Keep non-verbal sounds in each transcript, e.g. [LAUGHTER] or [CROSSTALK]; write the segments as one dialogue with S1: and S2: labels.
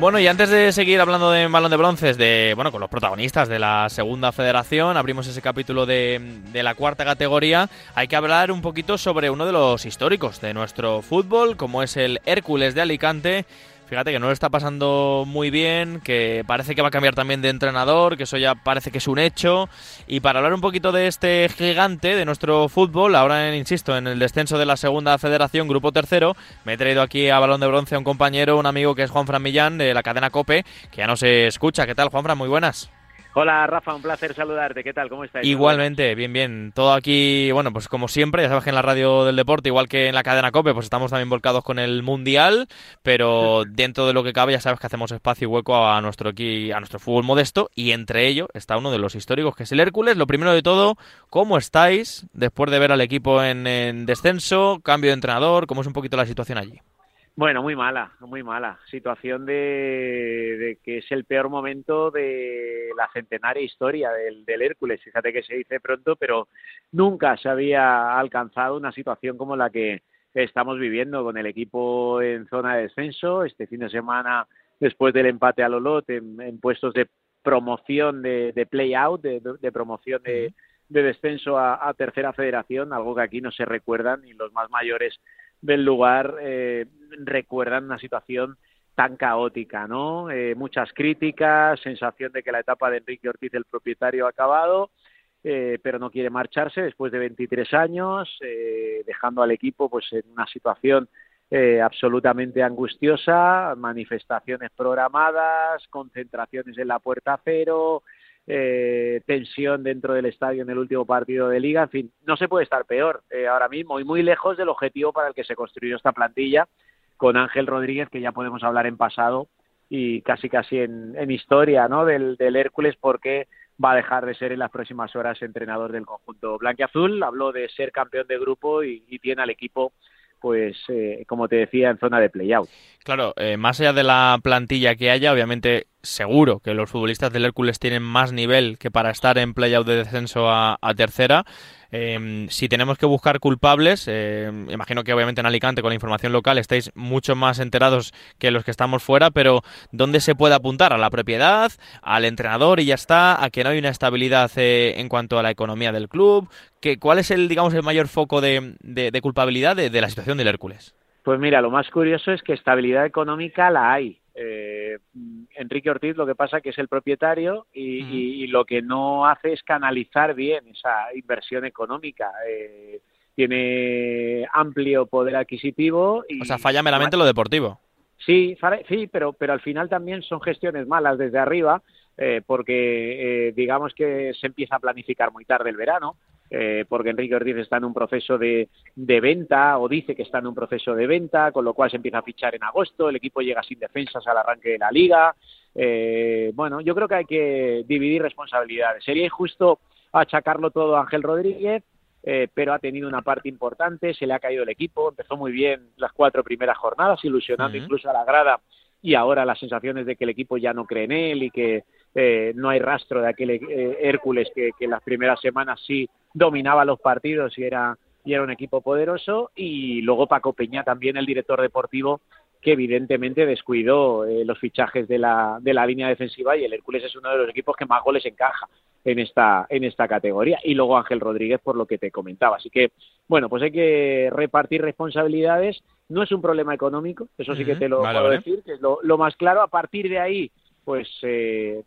S1: Bueno, y antes de seguir hablando de balón de bronces, de bueno, con los protagonistas de la segunda federación, abrimos ese capítulo de, de, la cuarta categoría. Hay que hablar un poquito sobre uno de los históricos de nuestro fútbol, como es el Hércules de Alicante, Fíjate que no lo está pasando muy bien, que parece que va a cambiar también de entrenador, que eso ya parece que es un hecho. Y para hablar un poquito de este gigante de nuestro fútbol, ahora insisto, en el descenso de la segunda federación, grupo tercero, me he traído aquí a Balón de Bronce a un compañero, un amigo que es Juan Fran Millán de la cadena Cope, que ya no se escucha. ¿Qué tal, Juan Fran? Muy buenas.
S2: Hola Rafa, un placer saludarte. ¿Qué tal? ¿Cómo estás?
S1: Igualmente, bien, bien. Todo aquí, bueno, pues como siempre, ya sabes que en la radio del deporte, igual que en la cadena COPE, pues estamos también volcados con el Mundial, pero [LAUGHS] dentro de lo que cabe ya sabes que hacemos espacio y hueco a nuestro, aquí, a nuestro fútbol modesto y entre ello está uno de los históricos que es el Hércules. Lo primero de todo, ¿cómo estáis después de ver al equipo en, en descenso, cambio de entrenador? ¿Cómo es un poquito la situación allí?
S2: Bueno, muy mala, muy mala. Situación de, que es el peor momento de la centenaria historia del, Hércules. Fíjate que se dice pronto, pero nunca se había alcanzado una situación como la que estamos viviendo con el equipo en zona de descenso. Este fin de semana, después del empate a Lolot, en, puestos de promoción de, play-out, de, promoción de, descenso a tercera federación, algo que aquí no se recuerda ni los más mayores del lugar eh, recuerdan una situación tan caótica, ¿no? Eh, muchas críticas, sensación de que la etapa de Enrique Ortiz, el propietario, ha acabado, eh, pero no quiere marcharse después de 23 años, eh, dejando al equipo pues en una situación eh, absolutamente angustiosa, manifestaciones programadas, concentraciones en la puerta cero, tensión dentro del estadio en el último partido de liga, en fin, no se puede estar peor ahora mismo y muy lejos del objetivo para el que se construyó esta plantilla con Ángel Rodríguez, que ya podemos hablar en pasado y casi casi en, historia ¿no? del, del Hércules porque va a dejar de ser en las próximas horas entrenador del conjunto blanquiazul. Habló de ser campeón de grupo y, tiene al equipo pues eh, como te decía, en zona de playout.
S1: Claro, eh, más allá de la plantilla que haya, obviamente seguro que los futbolistas del Hércules tienen más nivel que para estar en playout de descenso a, tercera. Em, si tenemos que buscar culpables, em, imagino que obviamente en Alicante con la información local estáis mucho más enterados que los que estamos fuera, pero ¿dónde se puede apuntar? ¿A la propiedad? ¿Al entrenador y ya está? ¿A que no hay una estabilidad eh, en cuanto a la economía del club? ¿Qué, ¿Cuál es el, digamos, el mayor foco de, culpabilidad de la situación del Hércules?
S2: Pues mira, lo más curioso es que estabilidad económica la hay. Eh, Enrique Ortiz lo que pasa que es el propietario y, lo que no hace es canalizar bien esa inversión económica. Eh, tiene amplio poder adquisitivo. Y,
S1: o sea, falla meramente lo deportivo.
S2: Sí, sí, pero, pero al final también son gestiones malas desde arriba, eh, porque digamos que se empieza a planificar muy tarde el verano eh, porque Enrique Ortiz está en un proceso de, de, venta o dice que está en un proceso de venta, con lo cual se empieza a fichar en agosto, el equipo llega sin defensas al arranque de la liga. Eh, bueno, yo creo que hay que dividir responsabilidades. Sería injusto achacarlo todo a Ángel Rodríguez, eh, pero ha tenido una parte importante, se le ha caído el equipo, empezó muy bien las cuatro primeras jornadas, ilusionando incluso a la grada y ahora las sensaciones de que el equipo ya no cree en él y que eh, no hay rastro de aquel eh, Hércules que, que en las primeras semanas sí dominaba los partidos y era, y era un equipo poderoso. Y luego Paco Peña, también el director deportivo, que evidentemente descuidó eh, los fichajes de la, de la línea defensiva y el Hércules es uno de los equipos que más goles encaja en esta, en esta categoría. Y luego Ángel Rodríguez, por lo que te comentaba. Así que, bueno, pues hay que repartir responsabilidades. No es un problema económico, eso sí que te lo puedo decir, que es lo, lo más claro. A partir de ahí, pues eh,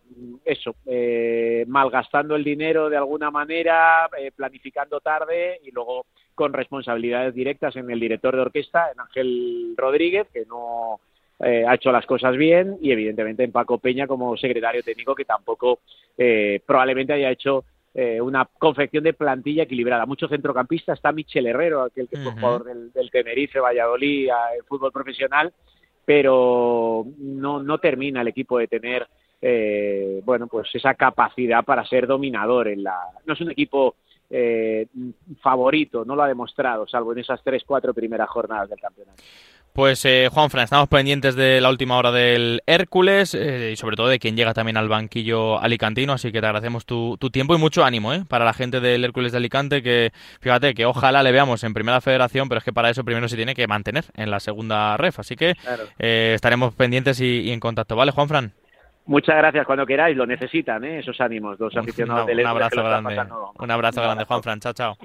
S2: eso, eh, malgastando el dinero de alguna manera, eh, planificando tarde y luego con responsabilidades directas en el director de orquesta, en Ángel Rodríguez, que no ha hecho las cosas bien, y evidentemente en Paco Peña como secretario técnico, que tampoco probablemente haya hecho una confección de plantilla equilibrada. Mucho centrocampista, está Michel Herrero, aquel que fue jugador del, del Tenerife, Valladolid, el fútbol profesional, pero no, no termina el equipo de tener eh, bueno pues esa capacidad para ser dominador en la no es un equipo eh, favorito no lo ha demostrado salvo en esas tres cuatro primeras jornadas del campeonato
S1: Pues eh, Juanfran, estamos pendientes de la última hora del Hércules eh, y sobre todo de quien llega también al banquillo alicantino, así que te agradecemos tu, tiempo y mucho ánimo ¿eh? para la gente del Hércules de Alicante, que fíjate que ojalá le veamos en primera federación, pero es que para eso primero se tiene que mantener en la segunda ref, así que eh, estaremos pendientes y, en contacto, ¿vale Juanfran?
S2: Muchas gracias cuando queráis, lo necesitan, ¿eh? esos ánimos, los aficionados del
S1: Hércules. Un abrazo grande, un abrazo grande, Juanfran, chao, chao.